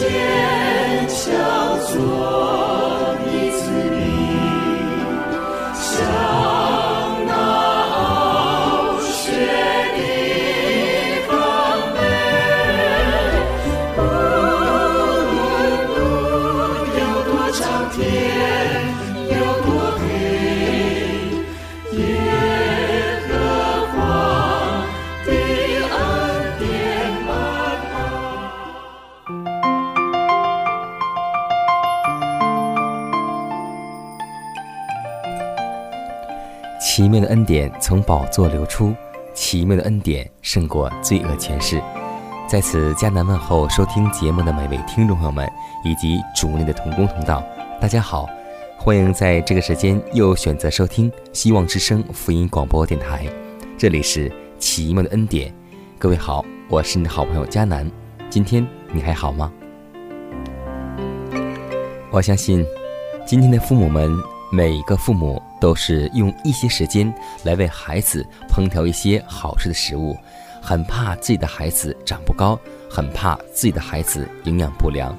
坚强做。从宝座流出，奇妙的恩典胜过罪恶权势。在此，迦南问候收听节目的每位听众朋友们，以及主内的同工同道，大家好，欢迎在这个时间又选择收听希望之声福音广播电台。这里是奇妙的恩典，各位好，我是你的好朋友迦南。今天你还好吗？我相信，今天的父母们。每一个父母都是用一些时间来为孩子烹调一些好吃的食物，很怕自己的孩子长不高，很怕自己的孩子营养不良，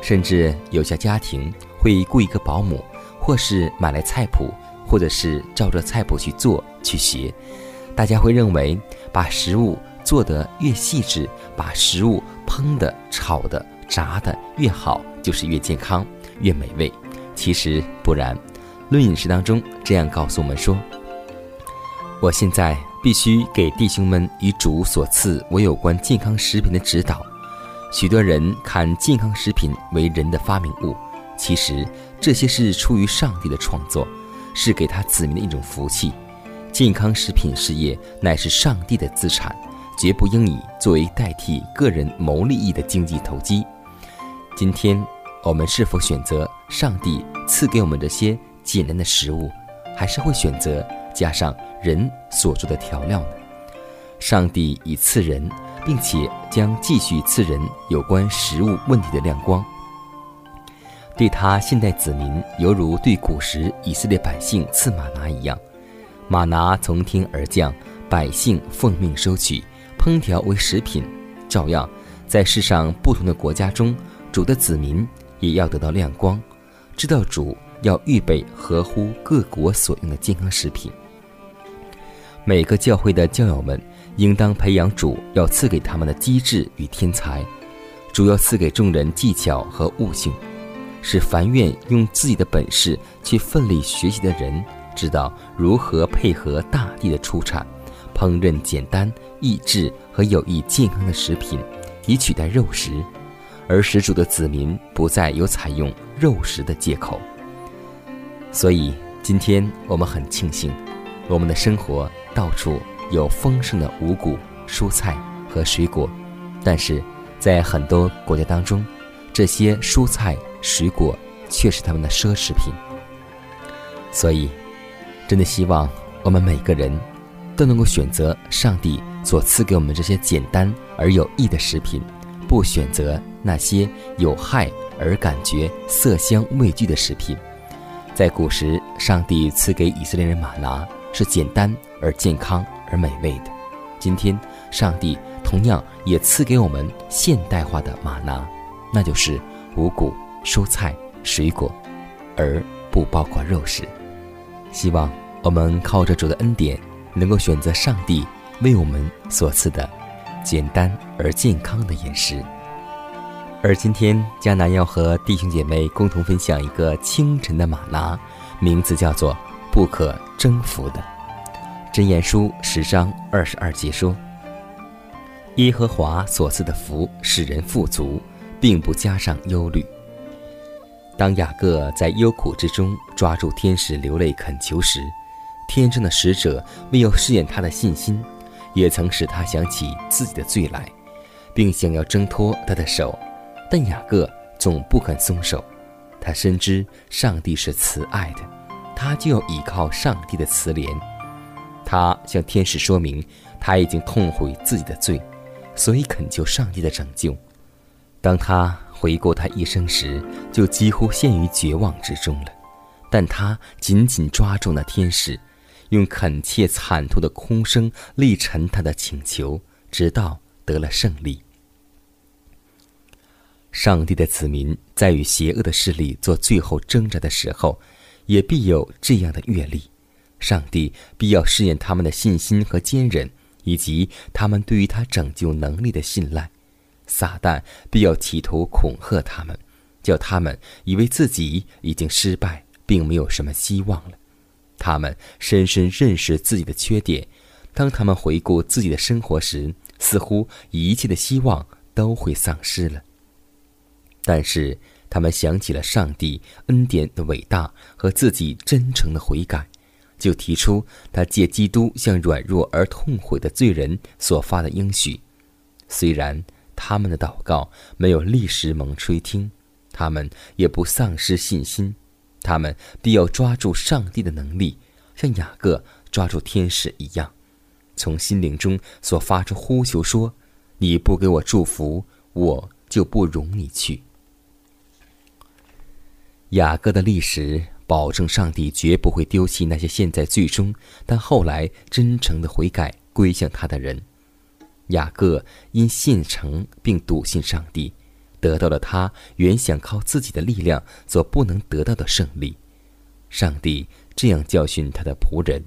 甚至有些家庭会雇一个保姆，或是买来菜谱，或者是照着菜谱去做去学。大家会认为，把食物做得越细致，把食物烹的、炒的、炸的越好，就是越健康、越美味。其实不然。论饮食当中这样告诉我们说：“我现在必须给弟兄们以主所赐我有关健康食品的指导。许多人看健康食品为人的发明物，其实这些是出于上帝的创作，是给他子民的一种福气。健康食品事业乃是上帝的资产，绝不应以作为代替个人谋利益的经济投机。今天我们是否选择上帝赐给我们这些？”简单的食物，还是会选择加上人所做的调料呢？上帝已赐人，并且将继续赐人有关食物问题的亮光。对他现代子民，犹如对古时以色列百姓赐马拿一样，马拿从天而降，百姓奉命收取，烹调为食品。照样，在世上不同的国家中，主的子民也要得到亮光，知道主。要预备合乎各国所用的健康食品。每个教会的教友们应当培养主要赐给他们的机智与天才，主要赐给众人技巧和悟性，使凡愿用自己的本事去奋力学习的人，知道如何配合大地的出产，烹饪简单、益智和有益健康的食品，以取代肉食，而使主的子民不再有采用肉食的借口。所以，今天我们很庆幸，我们的生活到处有丰盛的五谷、蔬菜和水果，但是在很多国家当中，这些蔬菜、水果却是他们的奢侈品。所以，真的希望我们每个人都能够选择上帝所赐给我们这些简单而有益的食品，不选择那些有害而感觉色香味俱的食品。在古时，上帝赐给以色列人玛拿是简单而健康而美味的。今天，上帝同样也赐给我们现代化的玛拿，那就是五谷、蔬菜、水果，而不包括肉食。希望我们靠着主的恩典，能够选择上帝为我们所赐的简单而健康的饮食。而今天，迦南要和弟兄姐妹共同分享一个清晨的马拿，名字叫做“不可征服的”。箴言书十章二十二节说：“耶和华所赐的福使人富足，并不加上忧虑。”当雅各在忧苦之中抓住天使流泪恳求时，天上的使者为要试验他的信心，也曾使他想起自己的罪来，并想要挣脱他的手，但雅各总不肯松手。他深知上帝是慈爱的，他就要依靠上帝的慈怜。他向天使说明他已经痛悔自己的罪，所以恳求上帝的拯救。当他。回顾他一生时，就几乎陷于绝望之中了。但他紧紧抓住那天使，用恳切惨痛的哭声力陈他的请求，直到得了胜利。上帝的子民在与邪恶的势力做最后挣扎的时候，也必有这样的阅历。上帝必要试验他们的信心和坚韧，以及他们对于他拯救能力的信赖。撒旦必要企图恐吓他们，叫他们以为自己已经失败，并没有什么希望了。他们深深认识自己的缺点，当他们回顾自己的生活时，似乎一切的希望都会丧失了。但是他们想起了上帝恩典的伟大和自己真诚的悔改，就提出他借基督向软弱而痛悔的罪人所发的应许，虽然。他们的祷告没有立时蒙垂听，他们也不丧失信心，他们必要抓住上帝的能力，像雅各抓住天使一样，从心灵中所发出呼求说：“你不给我祝福，我就不容你去。”雅各的历史保证，上帝绝不会丢弃那些陷在最终但后来真诚的悔改归向他的人。雅各因信诚并笃信上帝，得到了他原想靠自己的力量所不能得到的胜利。上帝这样教训他的仆人，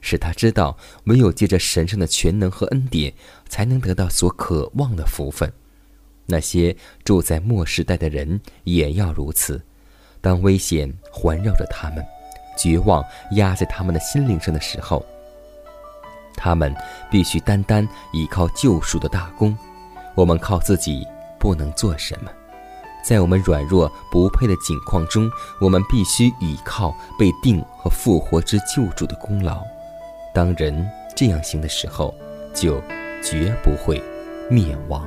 使他知道，唯有借着神圣的全能和恩典，才能得到所渴望的福分。那些住在末世代的人也要如此。当危险环绕着他们，绝望压在他们的心灵上的时候。他们必须单单依靠救赎的大功，我们靠自己不能做什么。在我们软弱不配的境况中，我们必须依靠被定和复活之救主的功劳。当人这样行的时候，就绝不会灭亡。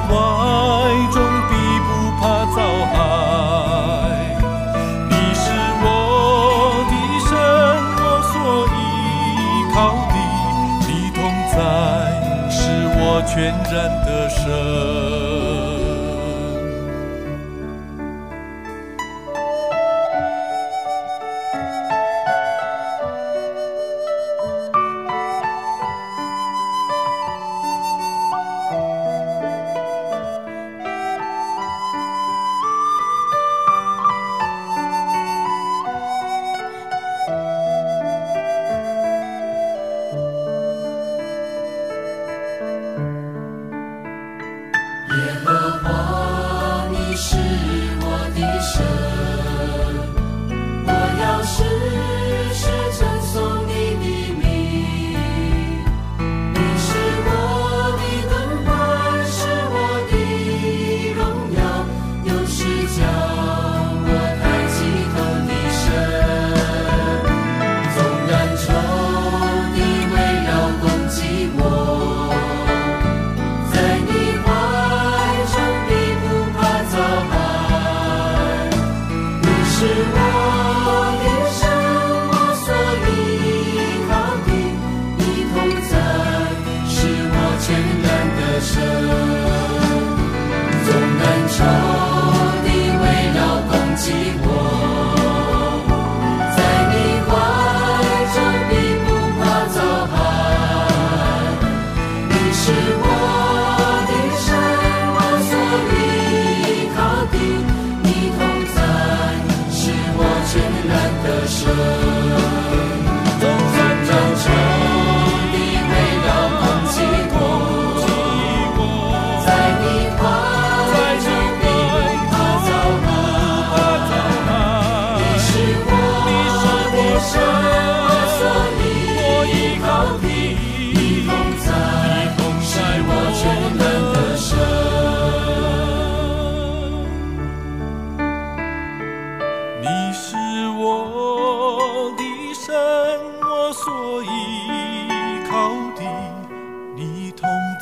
全然的神。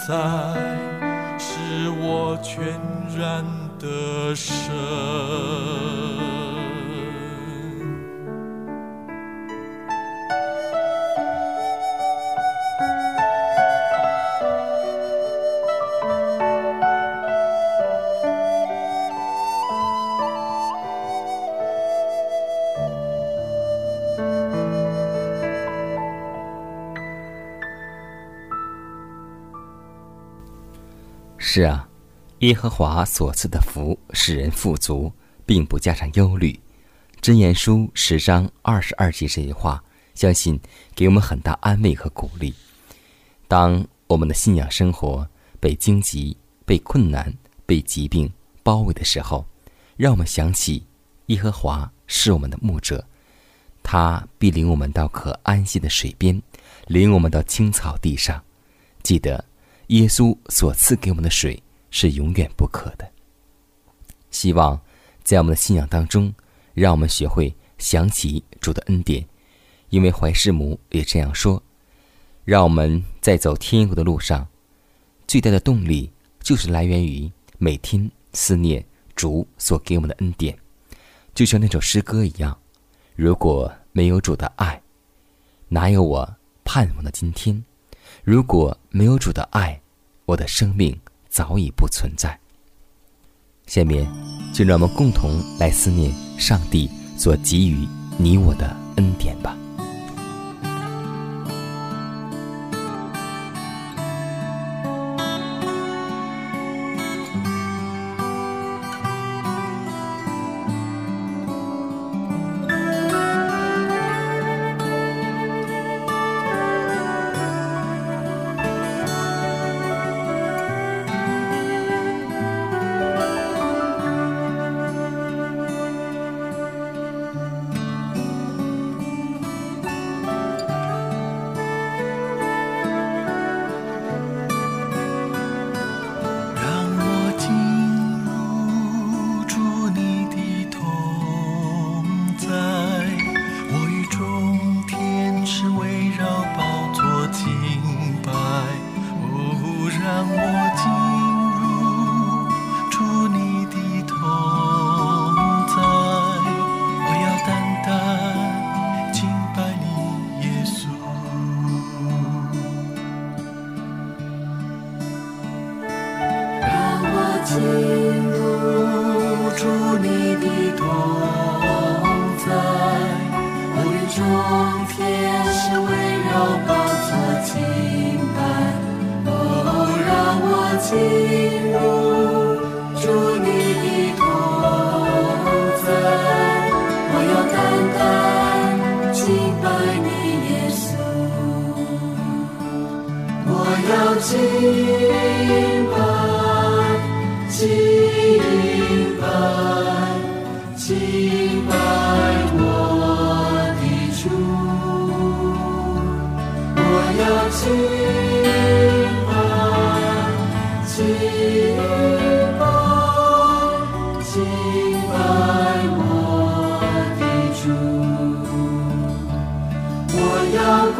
在是我全然的神。是啊，耶和华所赐的福使人富足，并不加上忧虑。箴言书十章二十二节这句话，相信给我们很大安慰和鼓励。当我们的信仰生活被荆棘、被困难、被疾病包围的时候，让我们想起耶和华是我们的牧者，他必领我们到可安息的水边，领我们到青草地上。记得。耶稣所赐给我们的水是永远不渴的。希望在我们的信仰当中，让我们学会想起主的恩典，因为怀世母也这样说：，让我们在走天国的路上，最大的动力就是来源于每天思念主所给我们的恩典，就像那首诗歌一样：，如果没有主的爱，哪有我盼望的今天？如果没有主的爱，我的生命早已不存在。下面，就让我们共同来思念上帝所给予你我的恩典吧。祝你的同在，我与众天使围绕宝座敬拜。哦，让我进入祝你的同在，我要单单敬拜你耶稣，我要敬。拜我的主，我要归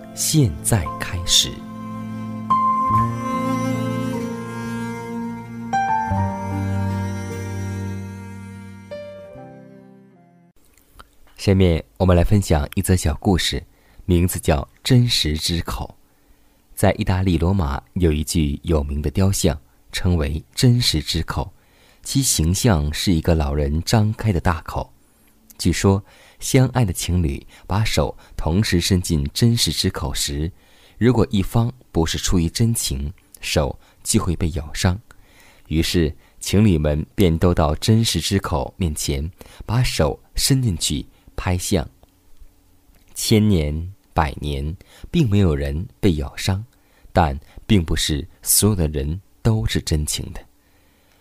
现在开始。下面我们来分享一则小故事，名字叫《真实之口》。在意大利罗马有一具有名的雕像，称为“真实之口”，其形象是一个老人张开的大口。据说。相爱的情侣把手同时伸进真实之口时，如果一方不是出于真情，手就会被咬伤。于是情侣们便都到真实之口面前，把手伸进去拍相。千年百年，并没有人被咬伤，但并不是所有的人都是真情的。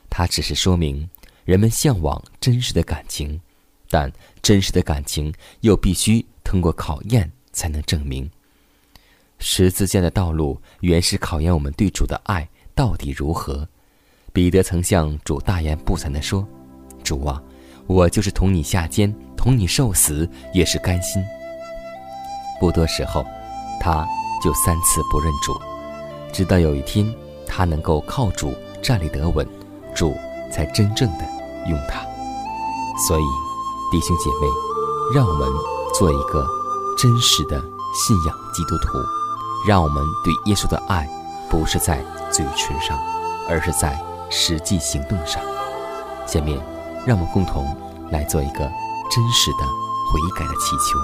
它只是说明人们向往真实的感情。但真实的感情又必须通过考验才能证明。十字架的道路原是考验我们对主的爱到底如何。彼得曾向主大言不惭地说：“主啊，我就是同你下监，同你受死，也是甘心。”不多时候，他就三次不认主，直到有一天，他能够靠主站立得稳，主才真正的用他。所以。弟兄姐妹，让我们做一个真实的信仰基督徒，让我们对耶稣的爱不是在嘴唇上，而是在实际行动上。下面，让我们共同来做一个真实的悔改的祈求。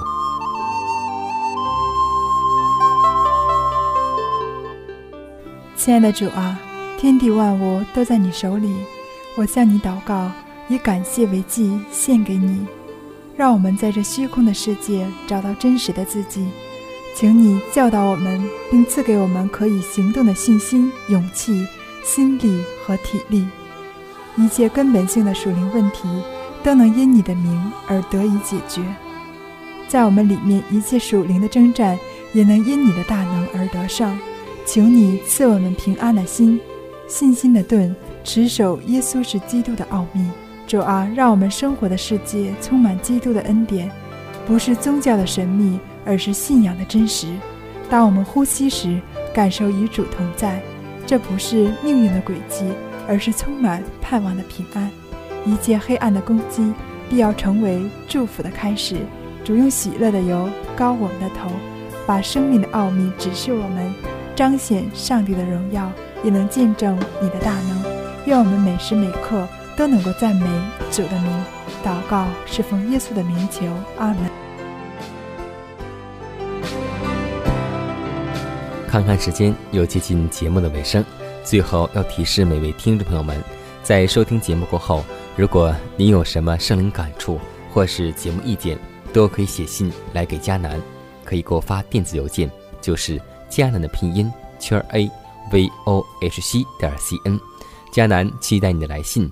亲爱的主啊，天地万物都在你手里，我向你祷告，以感谢为祭献给你。让我们在这虚空的世界找到真实的自己，请你教导我们，并赐给我们可以行动的信心、勇气、心力和体力。一切根本性的属灵问题都能因你的名而得以解决。在我们里面，一切属灵的征战也能因你的大能而得胜。求你赐我们平安的心、信心的盾，持守耶稣是基督的奥秘。主啊，让我们生活的世界充满基督的恩典，不是宗教的神秘，而是信仰的真实。当我们呼吸时，感受与主同在，这不是命运的轨迹，而是充满盼望的平安。一切黑暗的攻击，必要成为祝福的开始。主用喜乐的油膏我们的头，把生命的奥秘指示我们，彰显上帝的荣耀，也能见证你的大能。愿我们每时每刻都能够赞美主的名。祷告是奉耶稣的名求，阿门。看看时间，又接近节目的尾声。最后要提示每位听众朋友们，在收听节目过后，如果您有什么圣灵感触或是节目意见，都可以写信来给迦南，可以给我发电子邮件，就是迦南的拼音圈 a v o h c 点 c n。迦南期待你的来信，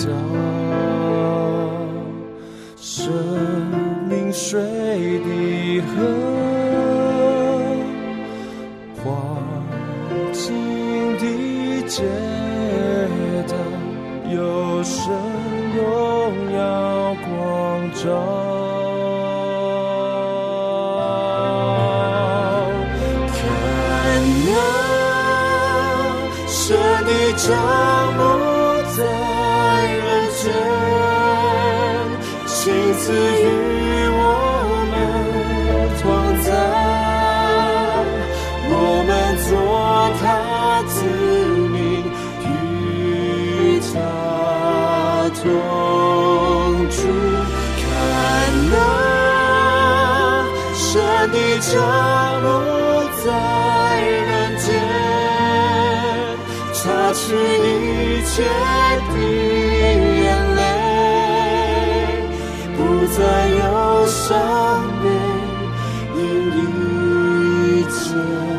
降是一切的眼泪，不再有伤悲，因一切。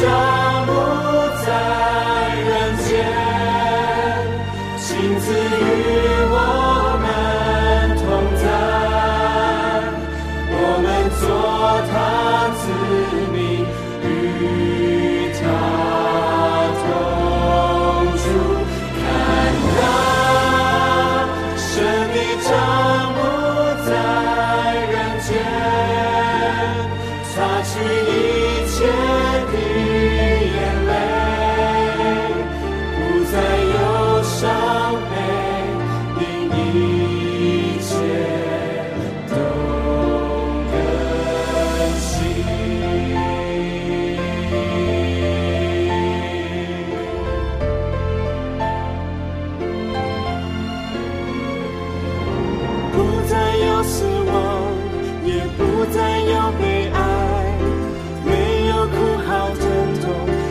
的不再有死亡，也不再有悲哀，没有哭嚎疼痛，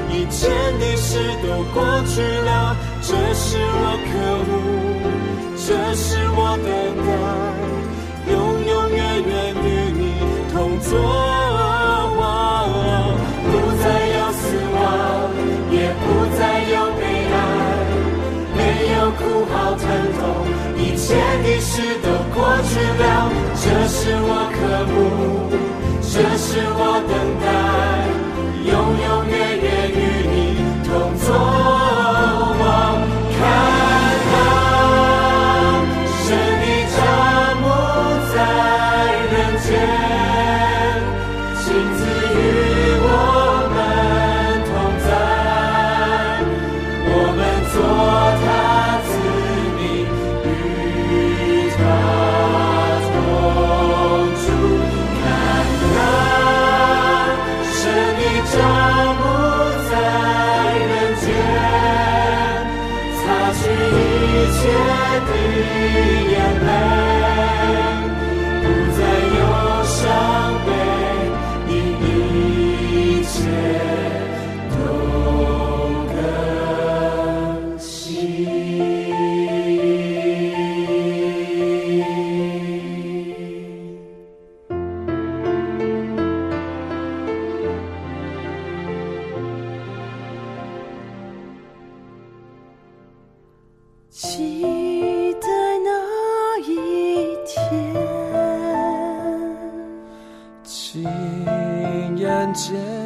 以前的事都过去了，这是我可这是我等待，永永远远与你同作，不再有死亡，也不再有悲哀，没有哭好疼痛。前的事都过去了，这是我渴慕，这是我等待，永永远远与你同坐。心眼间。